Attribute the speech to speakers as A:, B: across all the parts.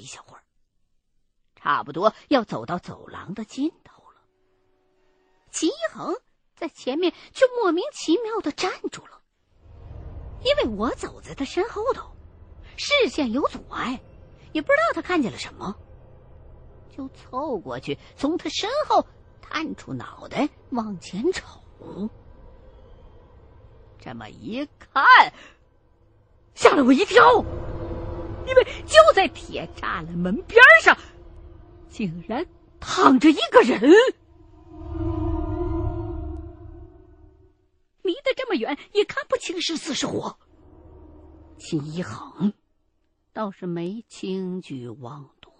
A: 一小会儿，差不多要走到走廊的尽头了。秦一恒在前面却莫名其妙的站住了，因为我走在他身后头，视线有阻碍，也不知道他看见了什么，就凑过去，从他身后探出脑袋往前瞅。这么一看，吓了我一跳，因为就在铁栅栏门边上，竟然躺着一个人。离得这么远，也看不清是死是活。秦一恒倒是没轻举妄动，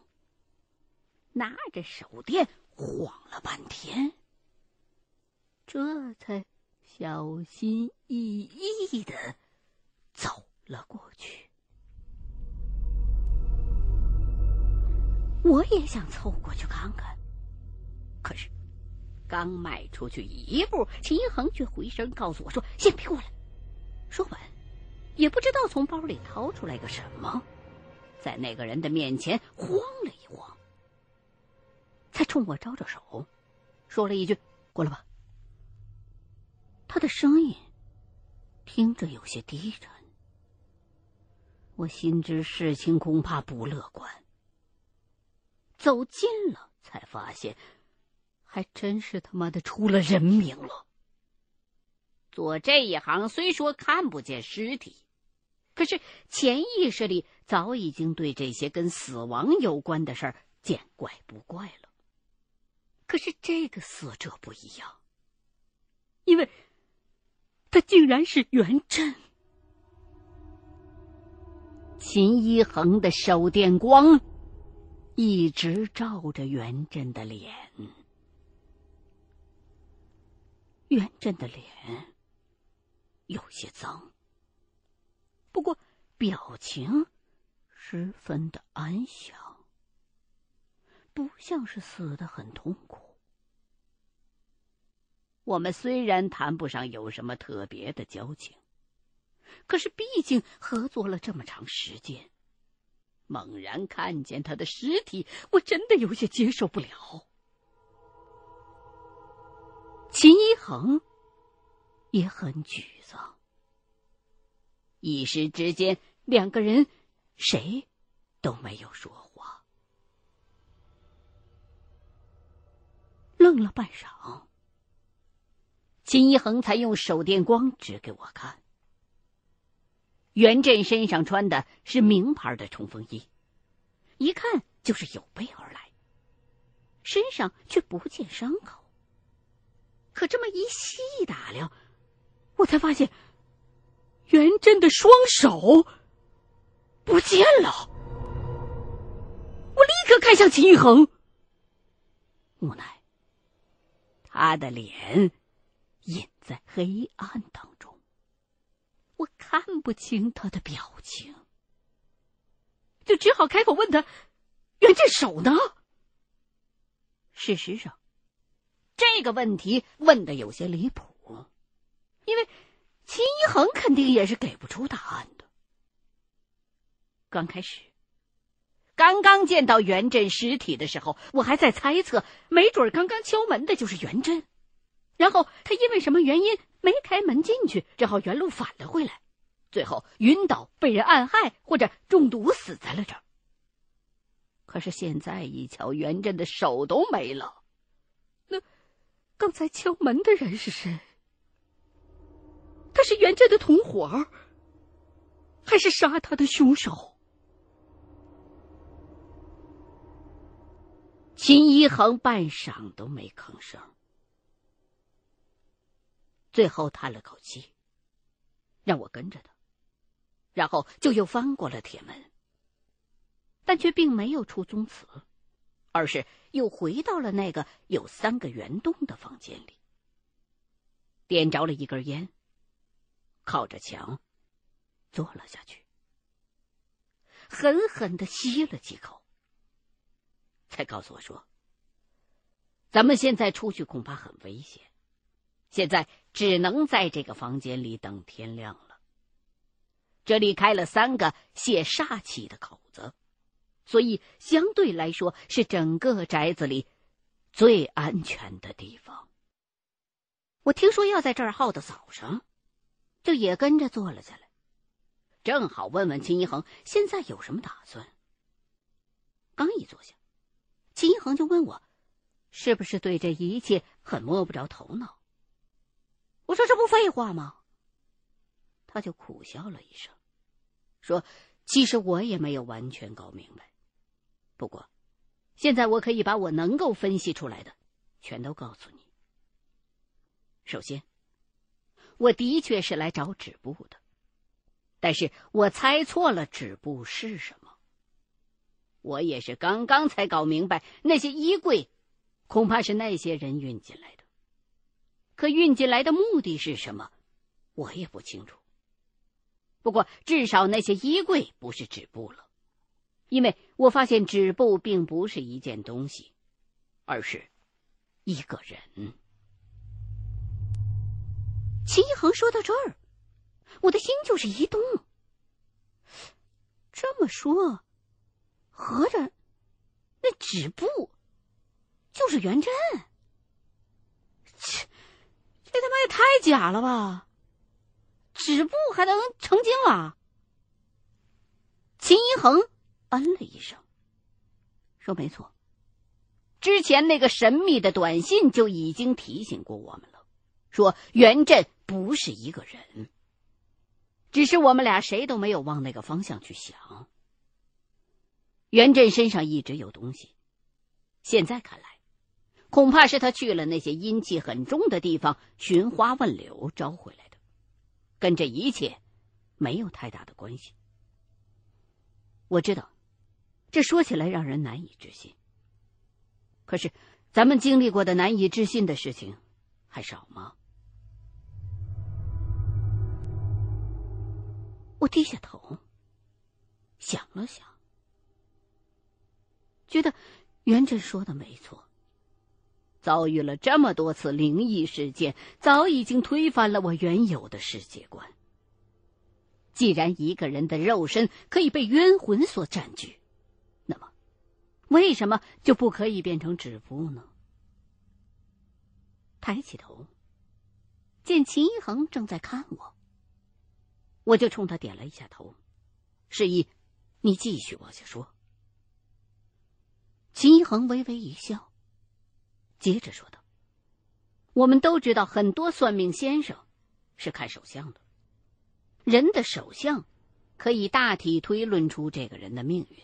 A: 拿着手电晃了半天，这才。小心翼翼的走了过去。我也想凑过去看看，可是刚迈出去一步，秦一恒却回身告诉我说：“先别过来。”说完，也不知道从包里掏出来个什么，在那个人的面前晃了一晃，才冲我招招手，说了一句：“过来吧。”他的声音听着有些低沉，我心知事情恐怕不乐观。走近了，才发现还真是他妈的出了人命了。做这一行虽说看不见尸体，可是潜意识里早已经对这些跟死亡有关的事儿见怪不怪了。可是这个死者不一样，因为。他竟然是袁振。秦一恒的手电光一直照着袁振的脸，袁振的脸有些脏，不过表情十分的安详，不像是死的很痛苦。我们虽然谈不上有什么特别的交情，可是毕竟合作了这么长时间，猛然看见他的尸体，我真的有些接受不了。秦一恒也很沮丧，一时之间，两个人谁都没有说话，愣了半晌。秦一恒才用手电光指给我看，袁振身上穿的是名牌的冲锋衣，一看就是有备而来，身上却不见伤口。可这么一细打量，我才发现袁振的双手不见了。我立刻看向秦玉恒，无奈他的脸。隐在黑暗当中，我看不清他的表情，就只好开口问他：“袁振手呢？”事实上，这个问题问的有些离谱，因为秦一恒肯定也是给不出答案的。刚开始，刚刚见到袁振尸体的时候，我还在猜测，没准刚刚敲门的就是袁振。然后他因为什么原因没开门进去，只好原路返了回来，最后晕倒，被人暗害或者中毒死在了这儿。可是现在一瞧，袁振的手都没了，那刚才敲门的人是谁？他是袁振的同伙，还是杀他的凶手？秦一恒半晌都没吭声。最后叹了口气，让我跟着他，然后就又翻过了铁门，但却并没有出宗祠，而是又回到了那个有三个圆洞的房间里，点着了一根烟，靠着墙坐了下去，狠狠的吸了几口，才告诉我说：“咱们现在出去恐怕很危险。”现在只能在这个房间里等天亮了。这里开了三个泄煞气的口子，所以相对来说是整个宅子里最安全的地方。我听说要在这儿耗到早上，就也跟着坐了下来，正好问问秦一恒现在有什么打算。刚一坐下，秦一恒就问我，是不是对这一切很摸不着头脑？我说这不废话吗？他就苦笑了一声，说：“其实我也没有完全搞明白，不过，现在我可以把我能够分析出来的，全都告诉你。”首先，我的确是来找纸布的，但是我猜错了纸布是什么。我也是刚刚才搞明白，那些衣柜恐怕是那些人运进来的，可运进来的目的是什么，我也不清楚。不过至少那些衣柜不是纸布了，因为我发现纸布并不是一件东西，而是一个人。秦一恒说到这儿，我的心就是一动。这么说，合着那纸布就是元振？切这他妈也太假了吧！纸布还能成精了？秦一恒嗯了一声，说：“没错，之前那个神秘的短信就已经提醒过我们了，说元振。”不是一个人，只是我们俩谁都没有往那个方向去想。袁振身上一直有东西，现在看来，恐怕是他去了那些阴气很重的地方寻花问柳招回来的，跟这一切没有太大的关系。我知道，这说起来让人难以置信。可是，咱们经历过的难以置信的事情还少吗？我低下头，想了想，觉得袁振说的没错。遭遇了这么多次灵异事件，早已经推翻了我原有的世界观。既然一个人的肉身可以被冤魂所占据，那么为什么就不可以变成纸布呢？抬起头，见秦一恒正在看我。我就冲他点了一下头，示意你继续往下说。秦一恒微微一笑，接着说道：“我们都知道，很多算命先生是看手相的，人的手相可以大体推论出这个人的命运，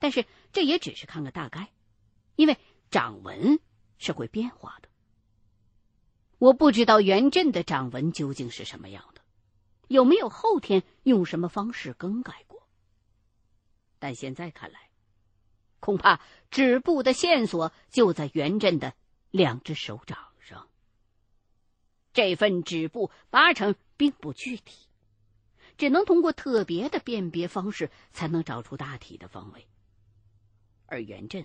A: 但是这也只是看个大概，因为掌纹是会变化的。我不知道元振的掌纹究竟是什么样的。”有没有后天用什么方式更改过？但现在看来，恐怕止步的线索就在元振的两只手掌上。这份止步八成并不具体，只能通过特别的辨别方式才能找出大体的方位。而元振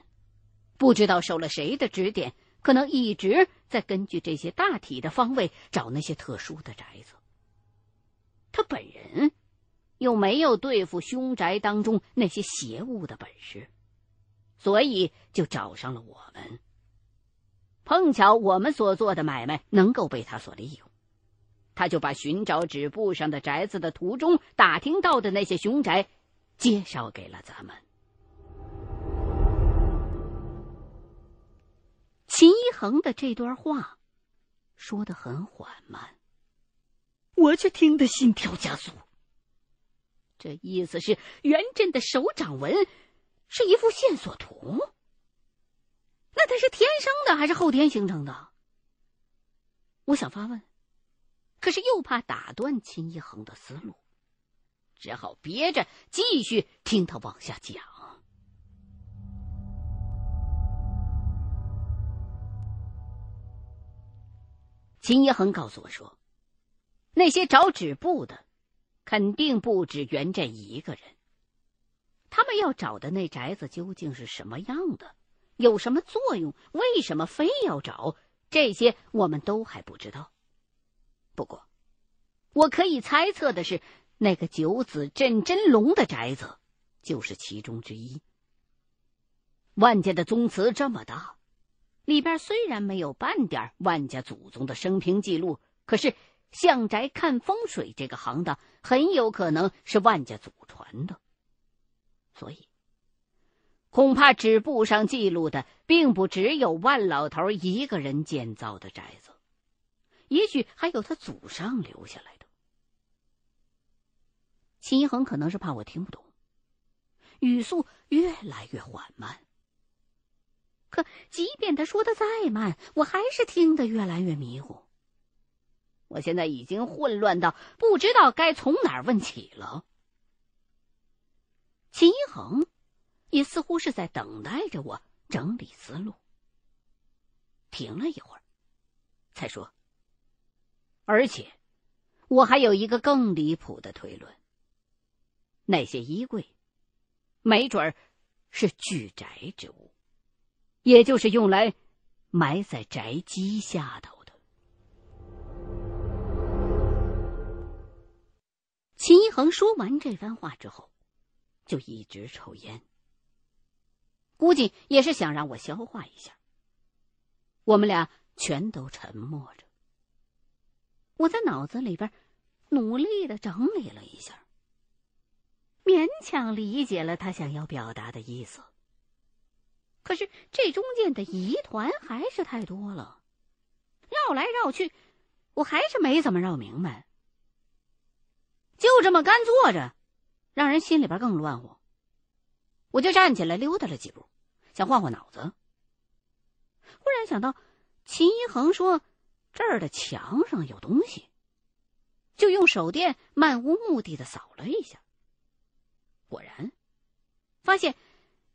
A: 不知道受了谁的指点，可能一直在根据这些大体的方位找那些特殊的宅子。他本人又没有对付凶宅当中那些邪物的本事，所以就找上了我们。碰巧我们所做的买卖能够被他所利用，他就把寻找纸布上的宅子的途中打听到的那些凶宅介绍给了咱们。秦一恒的这段话说的很缓慢。我却听得心跳加速。这意思是元振的手掌纹是一幅线索图。那他是天生的还是后天形成的？我想发问，可是又怕打断秦一恒的思路，只好憋着继续听他往下讲。秦一恒告诉我说。那些找纸布的，肯定不止袁振一个人。他们要找的那宅子究竟是什么样的，有什么作用？为什么非要找？这些我们都还不知道。不过，我可以猜测的是，那个九子镇真龙的宅子，就是其中之一。万家的宗祠这么大，里边虽然没有半点万家祖宗的生平记录，可是向宅看风水这个行当很有可能是万家祖传的，所以恐怕纸簿上记录的并不只有万老头一个人建造的宅子，也许还有他祖上留下来的。秦一恒可能是怕我听不懂，语速越来越缓慢。可即便他说的再慢，我还是听得越来越迷糊。我现在已经混乱到不知道该从哪儿问起了。秦一恒也似乎是在等待着我整理思路，停了一会儿，才说：“而且，我还有一个更离谱的推论。那些衣柜，没准是聚宅之物。”也就是用来埋在宅基下头的。秦一恒说完这番话之后，就一直抽烟，估计也是想让我消化一下。我们俩全都沉默着。我在脑子里边努力的整理了一下，勉强理解了他想要表达的意思。可是这中间的疑团还是太多了，绕来绕去，我还是没怎么绕明白。就这么干坐着，让人心里边更乱乎。我就站起来溜达了几步，想换换脑子。忽然想到秦一恒说这儿的墙上有东西，就用手电漫无目的的扫了一下，果然发现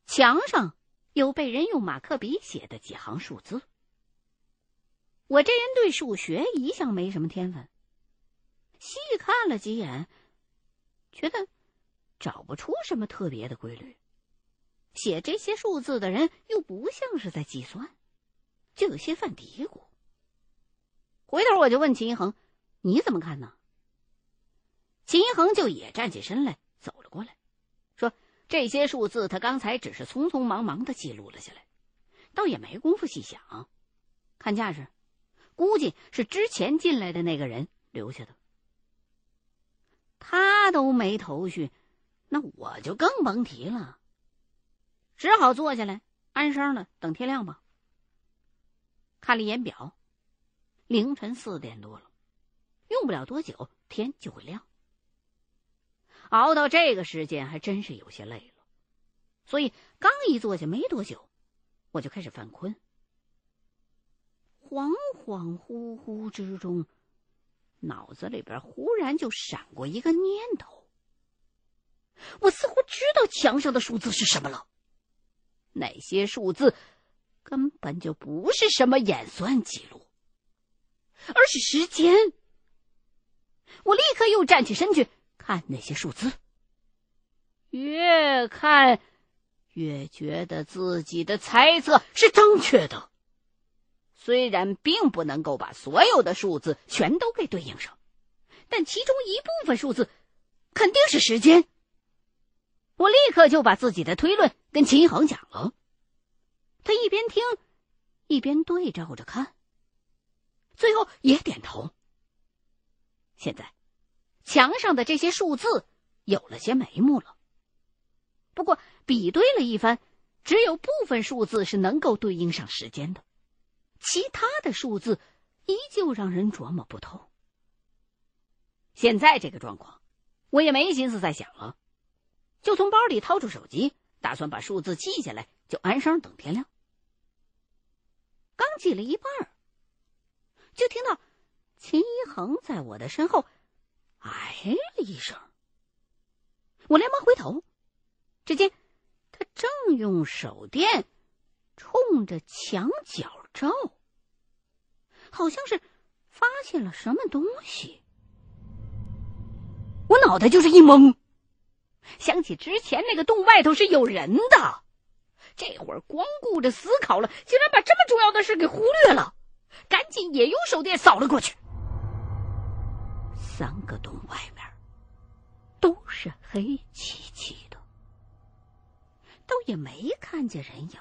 A: 墙上。有被人用马克笔写的几行数字。我这人对数学一向没什么天分，细看了几眼，觉得找不出什么特别的规律。写这些数字的人又不像是在计算，就有些犯嘀咕。回头我就问秦一恒：“你怎么看呢？”秦一恒就也站起身来，走了过来。说这些数字，他刚才只是匆匆忙忙的记录了下来，倒也没工夫细想。看架势，估计是之前进来的那个人留下的。他都没头绪，那我就更甭提了。只好坐下来，安生了，等天亮吧。看了一眼表，凌晨四点多了，用不了多久，天就会亮。熬到这个时间还真是有些累了，所以刚一坐下没多久，我就开始犯困。恍恍惚惚之中，脑子里边忽然就闪过一个念头：我似乎知道墙上的数字是什么了。那些数字根本就不是什么演算记录，而是时间。我立刻又站起身去。看那些数字，越看越觉得自己的猜测是正确的。虽然并不能够把所有的数字全都给对应上，但其中一部分数字肯定是时间。我立刻就把自己的推论跟秦一恒讲了，他一边听一边对照着看，最后也点头。现在。墙上的这些数字有了些眉目了，不过比对了一番，只有部分数字是能够对应上时间的，其他的数字依旧让人琢磨不透。现在这个状况，我也没心思再想了，就从包里掏出手机，打算把数字记下来，就安生等天亮。刚记了一半，就听到秦一恒在我的身后。哎了一声，我连忙回头，只见他正用手电冲着墙角照，好像是发现了什么东西。我脑袋就是一懵，想起之前那个洞外头是有人的，这会儿光顾着思考了，竟然把这么重要的事给忽略了，赶紧也用手电扫了过去。三个洞外面都是黑漆漆的，倒也没看见人影。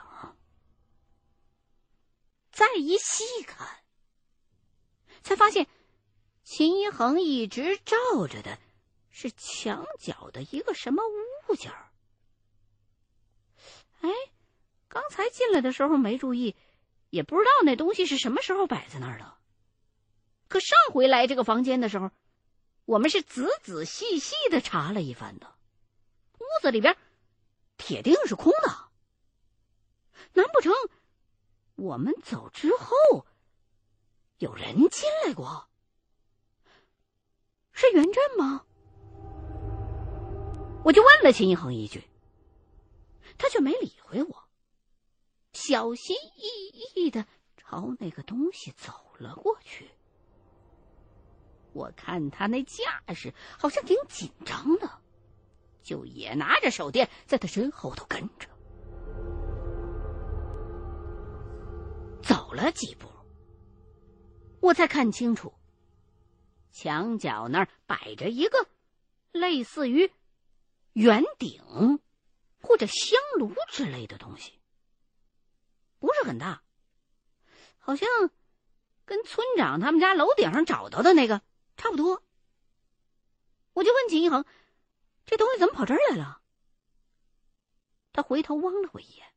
A: 再一细看，才发现秦一恒一直照着的是墙角的一个什么物件儿。哎，刚才进来的时候没注意，也不知道那东西是什么时候摆在那儿的。可上回来这个房间的时候，我们是仔仔细细的查了一番的，屋子里边铁定是空的。难不成我们走之后有人进来过？是袁振吗？我就问了秦一恒一句。他却没理会我，小心翼翼的朝那个东西走了过去。我看他那架势好像挺紧张的，就也拿着手电在他身后头跟着。走了几步，我才看清楚，墙角那儿摆着一个类似于圆顶。或者香炉之类的东西，不是很大，好像跟村长他们家楼顶上找到的那个差不多。我就问秦一恒：“这东西怎么跑这儿来了？”他回头望了我一眼，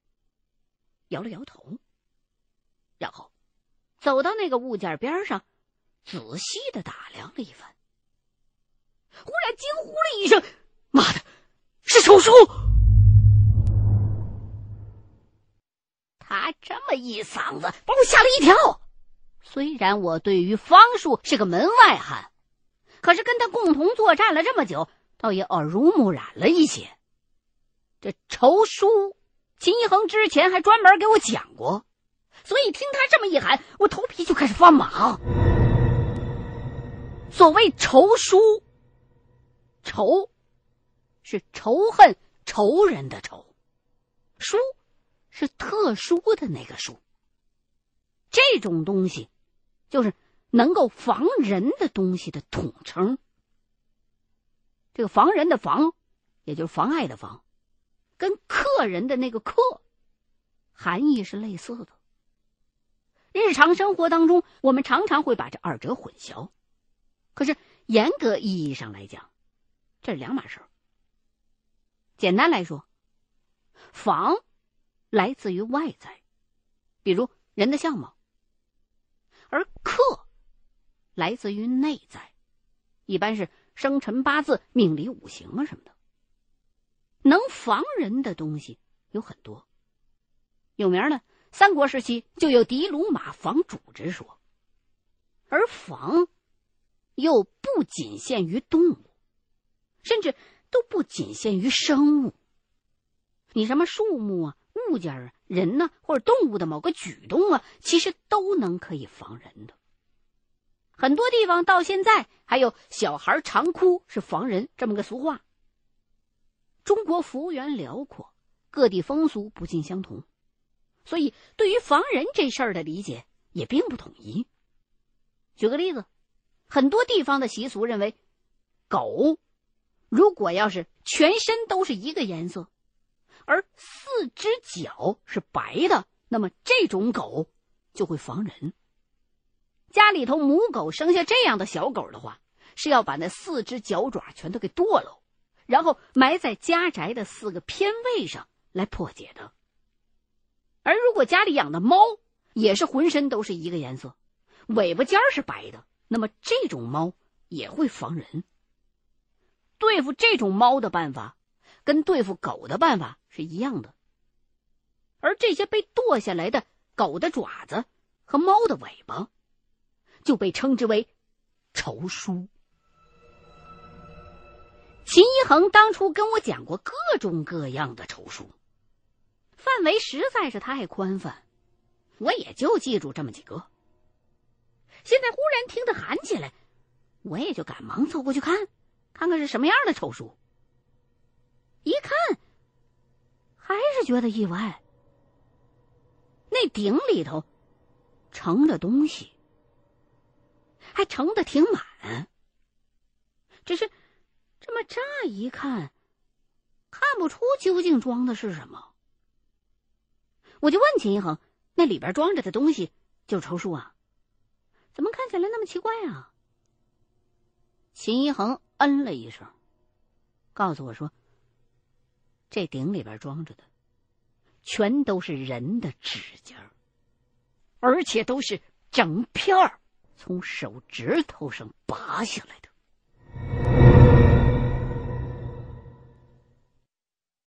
A: 摇了摇头，然后走到那个物件边上，仔细的打量了一番，忽然惊呼了一声：“妈的，手书！”他这么一嗓子，把我吓了一跳。虽然我对于方术是个门外汉，可是跟他共同作战了这么久，倒也耳濡目染了一些。这仇书，秦一恒之前还专门给我讲过，所以听他这么一喊，我头皮就开始发麻。所谓仇书，仇是仇恨仇人的仇，书。是特殊的那个书。这种东西，就是能够防人的东西的统称。这个防人的防，也就是妨碍的防，跟克人的那个克，含义是类似的。日常生活当中，我们常常会把这二者混淆。可是严格意义上来讲，这是两码事儿。简单来说，防。来自于外在，比如人的相貌；而克来自于内在，一般是生辰八字、命理、五行啊什么的。能防人的东西有很多，有名的三国时期就有的卢马防主之说，而防又不仅限于动物，甚至都不仅限于生物。你什么树木啊？物件啊，人呢，或者动物的某个举动啊，其实都能可以防人的。很多地方到现在还有“小孩常哭是防人”这么个俗话。中国幅员辽阔，各地风俗不尽相同，所以对于防人这事儿的理解也并不统一。举个例子，很多地方的习俗认为，狗如果要是全身都是一个颜色。而四只脚是白的，那么这种狗就会防人。家里头母狗生下这样的小狗的话，是要把那四只脚爪全都给剁了，然后埋在家宅的四个偏位上来破解的。而如果家里养的猫也是浑身都是一个颜色，尾巴尖是白的，那么这种猫也会防人。对付这种猫的办法。跟对付狗的办法是一样的，而这些被剁下来的狗的爪子和猫的尾巴，就被称之为仇书。秦一恒当初跟我讲过各种各样的仇书，范围实在是太宽泛，我也就记住这么几个。现在忽然听他喊起来，我也就赶忙凑过去看，看看是什么样的丑书。一看，还是觉得意外。那鼎里头盛着东西，还盛的挺满。只是这么乍一看，看不出究竟装的是什么。我就问秦一恒：“那里边装着的东西就是抽书啊？怎么看起来那么奇怪啊？”秦一恒嗯了一声，告诉我说：“这鼎里边装着的，全都是人的指甲，而且都是整片儿从手指头上拔下来的。”